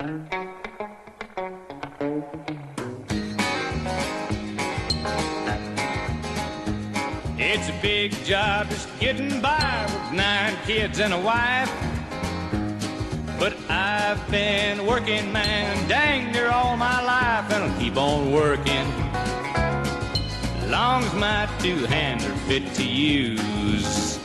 It's a big job just getting by with nine kids and a wife. But I've been working, man, dang near all my life, and I'll keep on working. Long as my two hands are fit to use.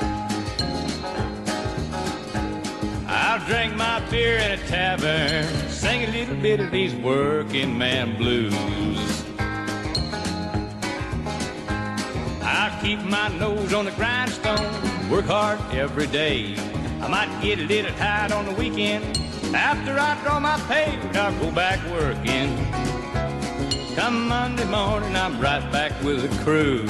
I'll drink my beer in a tavern, sing a little bit of these working man blues. I'll keep my nose on the grindstone, work hard every day. I might get a little tired on the weekend. After I draw my pay, I'll go back working. Come Monday morning, I'm right back with the crew.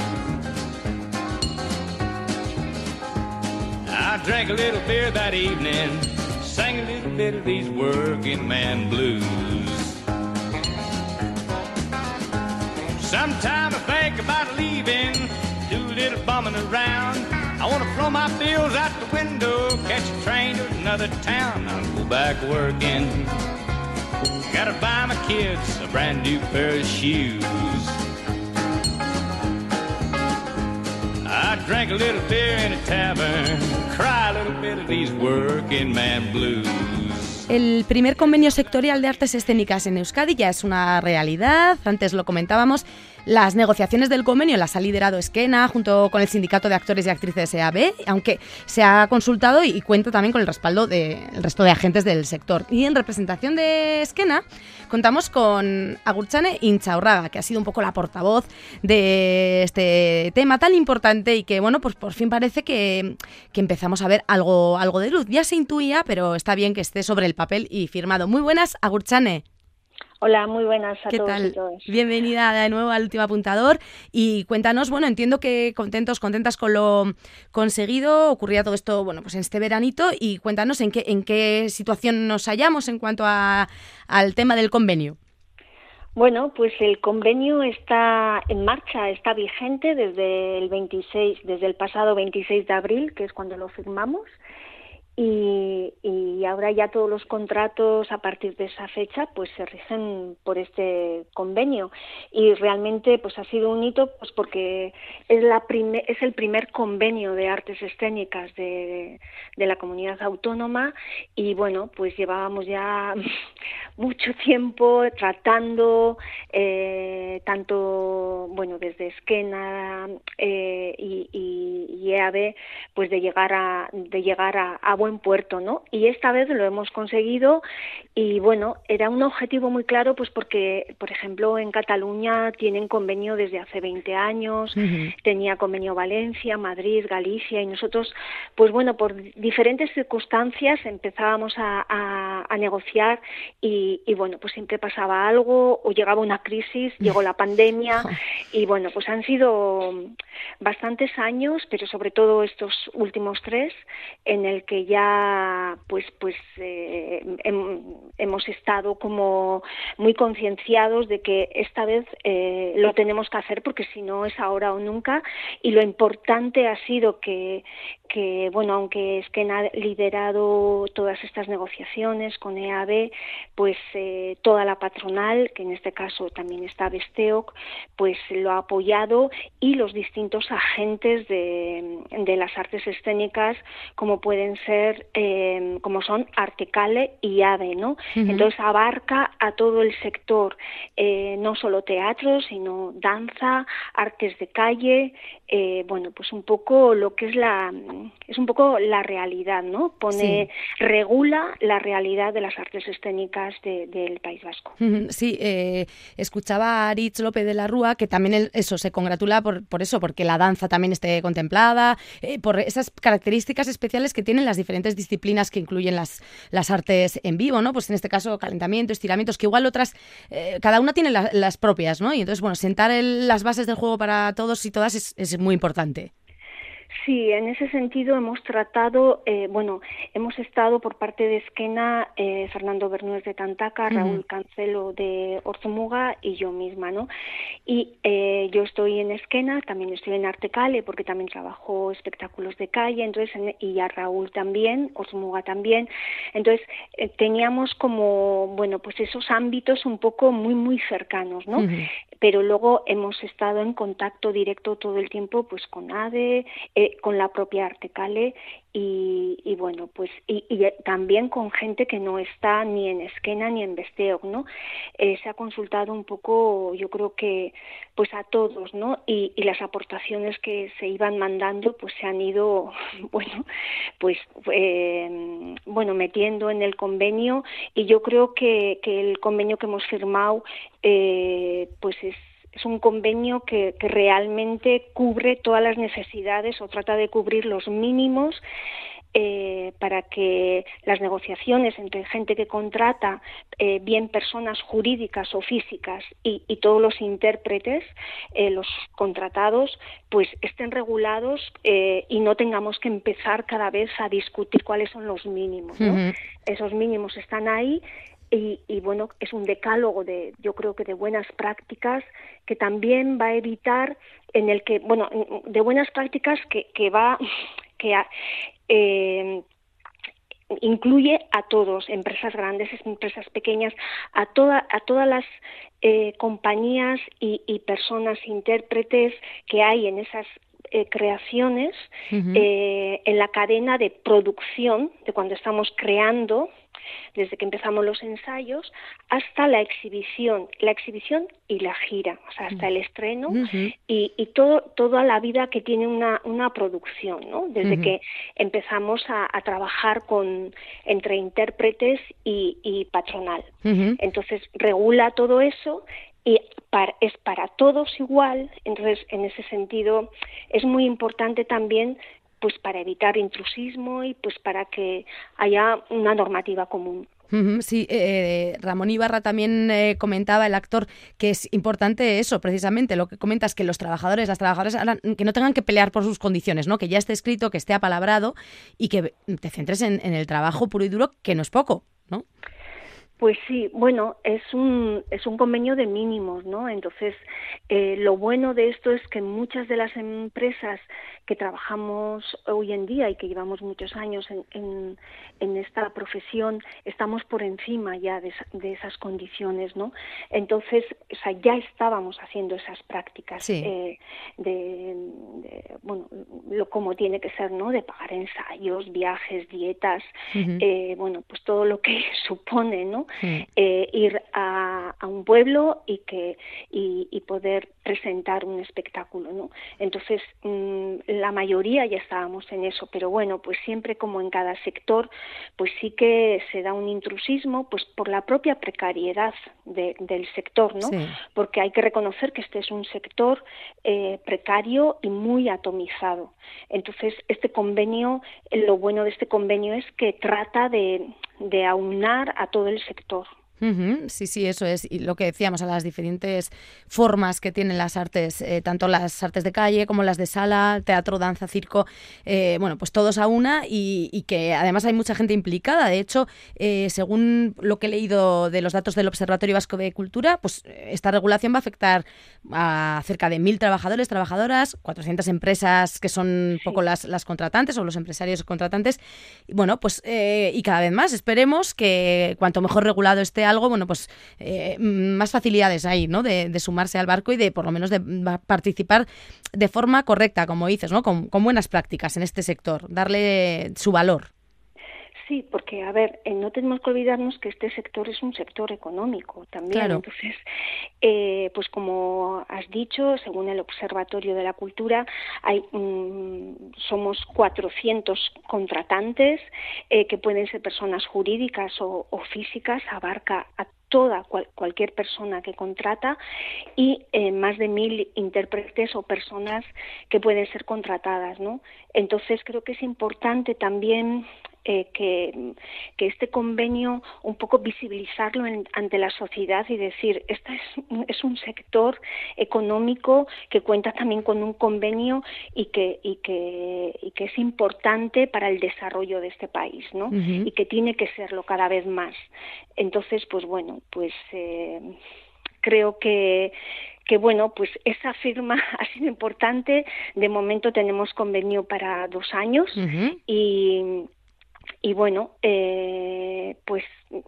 I drank a little beer that evening, sang a little bit of these working man blues. Sometime I think about leaving, do a little bumming around. I wanna throw my bills out the window, catch a train to another town. I'll go back working. Gotta buy my kids a brand new pair of shoes. Drank beer tavern, cry blues. El primer convenio sectorial de artes escénicas en Euskadi ya es una realidad, antes lo comentábamos. Las negociaciones del convenio las ha liderado Esquena junto con el Sindicato de Actores y Actrices EAB, aunque se ha consultado y cuenta también con el respaldo del resto de agentes del sector. Y en representación de Esquena contamos con Agurchane Inchaurraga, que ha sido un poco la portavoz de este tema tan importante y que, bueno, pues por fin parece que, que empezamos a ver algo, algo de luz. Ya se intuía, pero está bien que esté sobre el papel y firmado. Muy buenas, Agurchane. Hola, muy buenas a ¿Qué todos tal? y todas. Bienvenida de nuevo al último apuntador y cuéntanos, bueno, entiendo que contentos, contentas con lo conseguido, ocurría todo esto, bueno, pues en este veranito y cuéntanos en qué, en qué situación nos hallamos en cuanto a, al tema del convenio. Bueno, pues el convenio está en marcha, está vigente desde el 26, desde el pasado 26 de abril, que es cuando lo firmamos. Y, y, ahora ya todos los contratos a partir de esa fecha pues se rigen por este convenio. Y realmente pues ha sido un hito pues porque es la prime, es el primer convenio de artes escénicas de, de la comunidad autónoma. Y bueno pues llevábamos ya mucho tiempo tratando eh, tanto bueno desde Esquena eh, y, y, y, EAB pues de llegar a de llegar a buen puerto, ¿no? Y esta vez lo hemos conseguido y bueno, era un objetivo muy claro pues porque, por ejemplo, en Cataluña tienen convenio desde hace 20 años, uh -huh. tenía convenio Valencia, Madrid, Galicia y nosotros, pues bueno, por diferentes circunstancias empezábamos a, a, a negociar y, y, bueno, pues siempre pasaba algo o llegaba una crisis, llegó la pandemia y bueno, pues han sido bastantes años, pero sobre todo estos últimos tres, en el que ya pues pues eh, hem, hemos estado como muy concienciados de que esta vez eh, lo tenemos que hacer porque si no es ahora o nunca. Y lo importante ha sido que que bueno aunque es que ha liderado todas estas negociaciones con EAB pues eh, toda la patronal que en este caso también está Besteoc pues lo ha apoyado y los distintos agentes de, de las artes escénicas como pueden ser eh, como son Artecale y AVE, ¿no? Uh -huh. Entonces abarca a todo el sector, eh, no solo teatro, sino danza, artes de calle, eh, bueno, pues un poco lo que es la es un poco la realidad, ¿no? Pone sí. regula la realidad de las artes escénicas de, del País Vasco. Uh -huh. Sí, eh, escuchaba a Aritz López de la Rúa que también el, eso se congratula por, por eso, porque la danza también esté contemplada, por esas características especiales que tienen las diferentes disciplinas que incluyen las, las artes en vivo, ¿no? Pues en este caso calentamiento, estiramientos, que igual otras, eh, cada una tiene la, las propias, ¿no? Y entonces, bueno, sentar el, las bases del juego para todos y todas es, es muy importante. Sí, en ese sentido hemos tratado, eh, bueno, hemos estado por parte de Esquena, eh, Fernando Bernués de Tantaca, Raúl Cancelo de Orzumuga y yo misma, ¿no? Y eh, yo estoy en Esquena, también estoy en Artecale porque también trabajo espectáculos de calle, entonces, y a Raúl también, Orzumuga también. Entonces, teníamos como, bueno, pues esos ámbitos un poco muy, muy cercanos, ¿no? Pero luego hemos estado en contacto directo todo el tiempo, pues con ADE, eh, con la propia Artecale y, bueno, pues y, también con gente que no está ni en Esquena ni en Besteog, ¿no? Eh, se ha consultado un poco, yo creo que pues a todos, ¿no? Y, las aportaciones que se iban mandando pues se han ido, bueno, pues eh, bueno, metiendo en el convenio y yo creo que, que el convenio que hemos firmado pues es es un convenio que, realmente cubre todas las necesidades o trata de cubrir los mínimos eh, para que las negociaciones entre gente que contrata, eh, bien personas jurídicas o físicas y, todos los intérpretes, eh, los contratados, pues estén regulados y no tengamos que empezar cada vez a discutir cuáles son los mínimos. Esos mínimos están ahí y, bueno, es un decálogo de, yo creo que de buenas prácticas que también va a evitar en el que, bueno, de buenas prácticas que, que va, que eh, incluye a todos, empresas grandes, empresas pequeñas, a, toda, a todas las eh, compañías y, personas, intérpretes que hay en esas eh, creaciones, en la cadena de producción, de cuando estamos creando desde que empezamos los ensayos hasta la exhibición, la exhibición y la gira, o sea, hasta el estreno y, todo, toda la vida que tiene una, una producción, ¿no? Desde que empezamos a, trabajar con, entre intérpretes y, patronal. Entonces, regula todo eso y es para todos igual, entonces en ese sentido es muy importante también pues para evitar intrusismo y pues para que haya una normativa común. Sí, eh, Ramón Ibarra también eh, comentaba, el actor, que es importante eso, precisamente, lo que comentas, que los trabajadores, las trabajadoras, que no tengan que pelear por sus condiciones, ¿no? que ya esté escrito, que esté apalabrado y que te centres en, en el trabajo puro y duro, que no es poco, ¿no? Pues sí, bueno, es un, es un convenio de mínimos, ¿no? Entonces, eh, lo bueno de esto es que muchas de las empresas que trabajamos hoy en día y que llevamos muchos años en, en, esta profesión, estamos por encima ya de, esas condiciones, ¿no? Entonces, o sea, ya estábamos haciendo esas prácticas eh, de, bueno, lo como tiene que ser, ¿no? De pagar ensayos, viajes, dietas, eh, bueno, pues todo lo que supone, ¿no? Eh, ir a, un pueblo y que y, poder presentar un espectáculo, ¿no? Entonces mm, la mayoría ya estábamos en eso, pero bueno, pues siempre como en cada sector, pues sí que se da un intrusismo, pues por la propia precariedad del sector, ¿no? Porque hay que reconocer que este es un sector eh, precario y muy atomizado. Entonces este convenio, lo bueno de este convenio es que trata de de aunar a todo el sector. Sí, sí, eso es. Y lo que decíamos, a las diferentes formas que tienen las artes, eh, tanto las artes de calle como las de sala, teatro, danza, circo, eh, bueno, pues todos a una y, que además hay mucha gente implicada. De hecho, eh, según lo que he leído de los datos del Observatorio Vasco de Cultura, pues esta regulación va a afectar a cerca de mil trabajadores, trabajadoras, 400 empresas que son poco las, las contratantes o los empresarios contratantes. Y bueno, pues y cada vez más. Esperemos que cuanto mejor regulado esté algo, bueno, pues eh, más facilidades hay, ¿no? De, sumarse al barco y de por lo menos de participar de forma correcta, como dices, ¿no? Con, buenas prácticas en este sector, darle su valor. Sí, porque, a ver, eh, no tenemos que olvidarnos que este sector es un sector económico también. Entonces, eh, pues como has dicho, según el Observatorio de la Cultura, hay mm, somos 400 contratantes que pueden ser personas jurídicas o, o físicas, abarca a toda cualquier persona que contrata y eh, más de mil intérpretes o personas que pueden ser contratadas, ¿no? Entonces creo que es importante también eh, que, que, este convenio un poco visibilizarlo ante la sociedad y decir, este es, es un sector económico que cuenta también con un convenio y que, y que, y que es importante para el desarrollo de este país, ¿no? Y que tiene que serlo cada vez más. Entonces, pues bueno, pues eh, creo que que bueno, pues esa firma ha sido importante. De momento tenemos convenio para dos años y, y bueno, eh, pues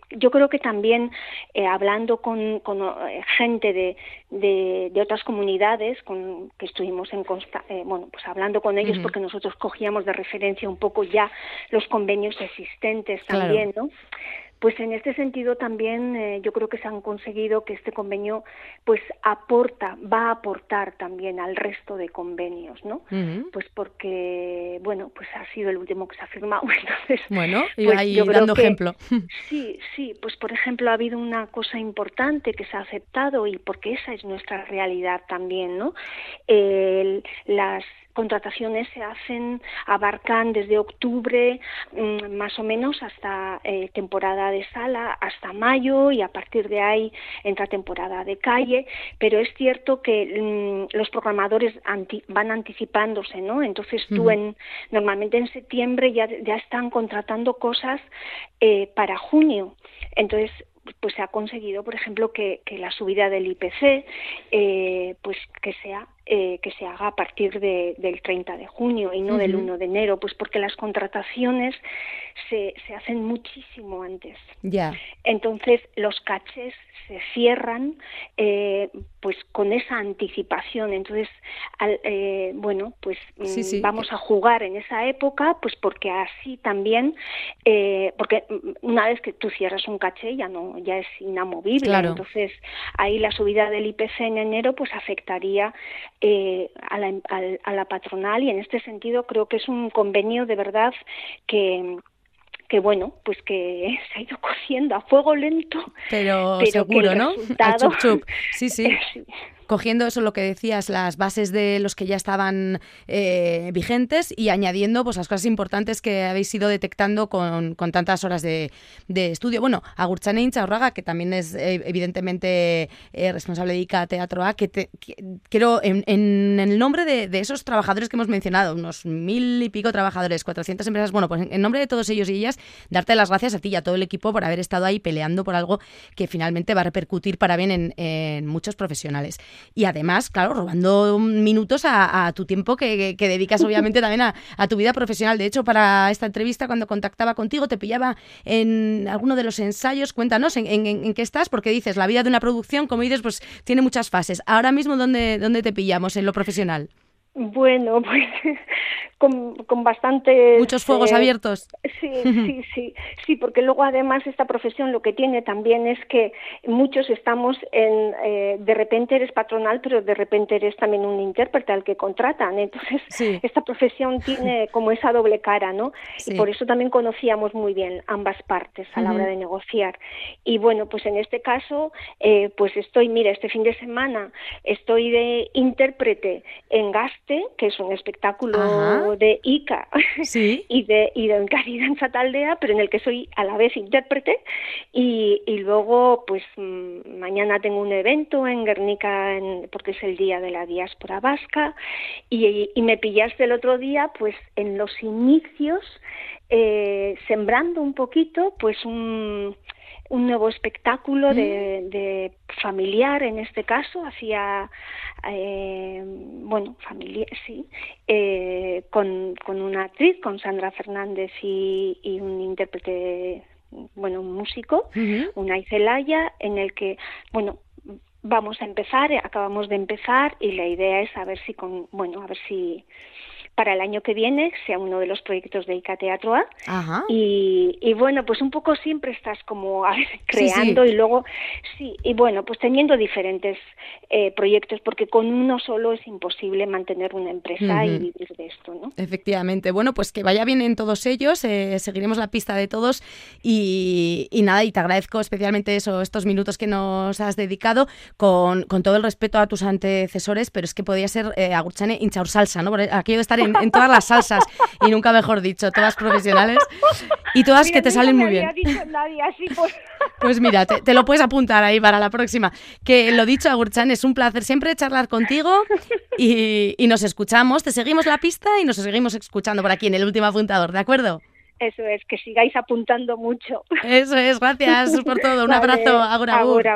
yo creo que también eh, hablando con, eh, gente de, de, otras comunidades con que estuvimos en bueno pues hablando con ellos porque nosotros cogíamos de referencia un poco ya los convenios existentes también, ¿no? Pues en este sentido también eh, yo creo que se han conseguido que este convenio pues aporta, va a aportar también al resto de convenios, ¿no? Pues porque, bueno, pues ha sido el último que se ha firmado, entonces... Bueno, y pues ahí dando ejemplo. Sí, sí, pues por ejemplo ha habido una cosa importante que se ha aceptado y porque esa es nuestra realidad también, ¿no? las contrataciones se hacen, abarcan desde octubre mm, más o menos hasta eh, temporada de sala, hasta mayo y a partir de ahí entra temporada de calle, pero es cierto que mm, los programadores van anticipándose, ¿no? Entonces tú en, normalmente en septiembre ya, ya están contratando cosas eh, para junio. Entonces, pues se ha conseguido, por ejemplo, que, que la subida del IPC, eh, pues que sea eh, que se haga a partir de, del 30 de junio y no del 1 de enero, pues porque las contrataciones se, se hacen muchísimo antes. Ya. Entonces los cachés se cierran eh, pues con esa anticipación. Entonces, eh, bueno, pues mm, vamos a jugar en esa época, pues porque así también, eh, porque una vez que tú cierras un caché ya no, ya es inamovible. Entonces, ahí la subida del IPC en enero pues afectaría a la, a la patronal y en este sentido creo que es un convenio de verdad que que bueno, pues que se ha ido cociendo a fuego lento. Pero, seguro, ¿no? chup, chup. Sí, sí cogiendo eso lo que decías, las bases de los que ya estaban eh, vigentes y añadiendo pues las cosas importantes que habéis ido detectando con, tantas horas de, estudio. Bueno, Agurchane Inchaurraga, que también es eh, evidentemente eh, responsable de ICA Teatro A, que, quiero, en, el nombre de, esos trabajadores que hemos mencionado, unos mil y pico trabajadores, 400 empresas, bueno, pues en, nombre de todos ellos y ellas, darte las gracias a ti y a todo el equipo por haber estado ahí peleando por algo que finalmente va a repercutir para bien en muchos profesionales y además, claro, robando minutos a, tu tiempo que, dedicas obviamente también a, tu vida profesional. De hecho, para esta entrevista, cuando contactaba contigo, te pillaba en alguno de los ensayos. Cuéntanos en, qué estás, porque dices, la vida de una producción, como dices, pues tiene muchas fases. Ahora mismo, ¿dónde, dónde te pillamos en lo profesional? Bueno, pues con, con bastantes... Muchos fuegos eh, abiertos. Sí, sí, sí, sí, porque luego además esta profesión lo que tiene también es que muchos estamos en, eh, de repente eres patronal, pero de repente eres también un intérprete al que contratan. Entonces, esta profesión tiene como esa doble cara, ¿no? Y por eso también conocíamos muy bien ambas partes a la hora de negociar. Y bueno, pues en este caso, eh, pues estoy, mira, este fin de semana estoy de intérprete en Gaste, que es un espectáculo de ICA y de y de Danza Taldea, pero en el que soy a la vez intérprete. Y, y luego pues mm, mañana tengo un evento en Guernica porque es el día de la diáspora vasca. Y, y me pillaste el otro día pues en los inicios eh, sembrando un poquito pues un un nuevo espectáculo de, mm. de, familiar en este caso hacia eh, bueno familia sí eh, con, con, una actriz con Sandra Fernández y, y un intérprete bueno un músico una Icelaya en el que bueno vamos a empezar acabamos de empezar y la idea es a ver si con bueno a ver si para el año que viene sea uno de los proyectos de ICA Teatro A. Y, y, bueno, pues un poco siempre estás como creando y luego, sí, y bueno, pues teniendo diferentes eh, proyectos, porque con uno solo es imposible mantener una empresa y vivir de esto, ¿no? Efectivamente. Bueno, pues que vaya bien en todos ellos, eh, seguiremos la pista de todos y, y, nada, y te agradezco especialmente eso, estos minutos que nos has dedicado con, con todo el respeto a tus antecesores, pero es que podía ser eh, Agurchane hinchaur salsa, ¿no? Porque aquello de estar en, todas las salsas y nunca mejor dicho, todas profesionales y todas que te salen muy bien. Pues mira, te, lo puedes apuntar ahí para la próxima. Que lo dicho, Agurchan, es un placer siempre charlar contigo y, y nos escuchamos, te seguimos la pista y nos seguimos escuchando por aquí en el último apuntador, ¿de acuerdo? Eso es, que sigáis apuntando mucho. Eso es, gracias por todo. Un abrazo. Agur, agur.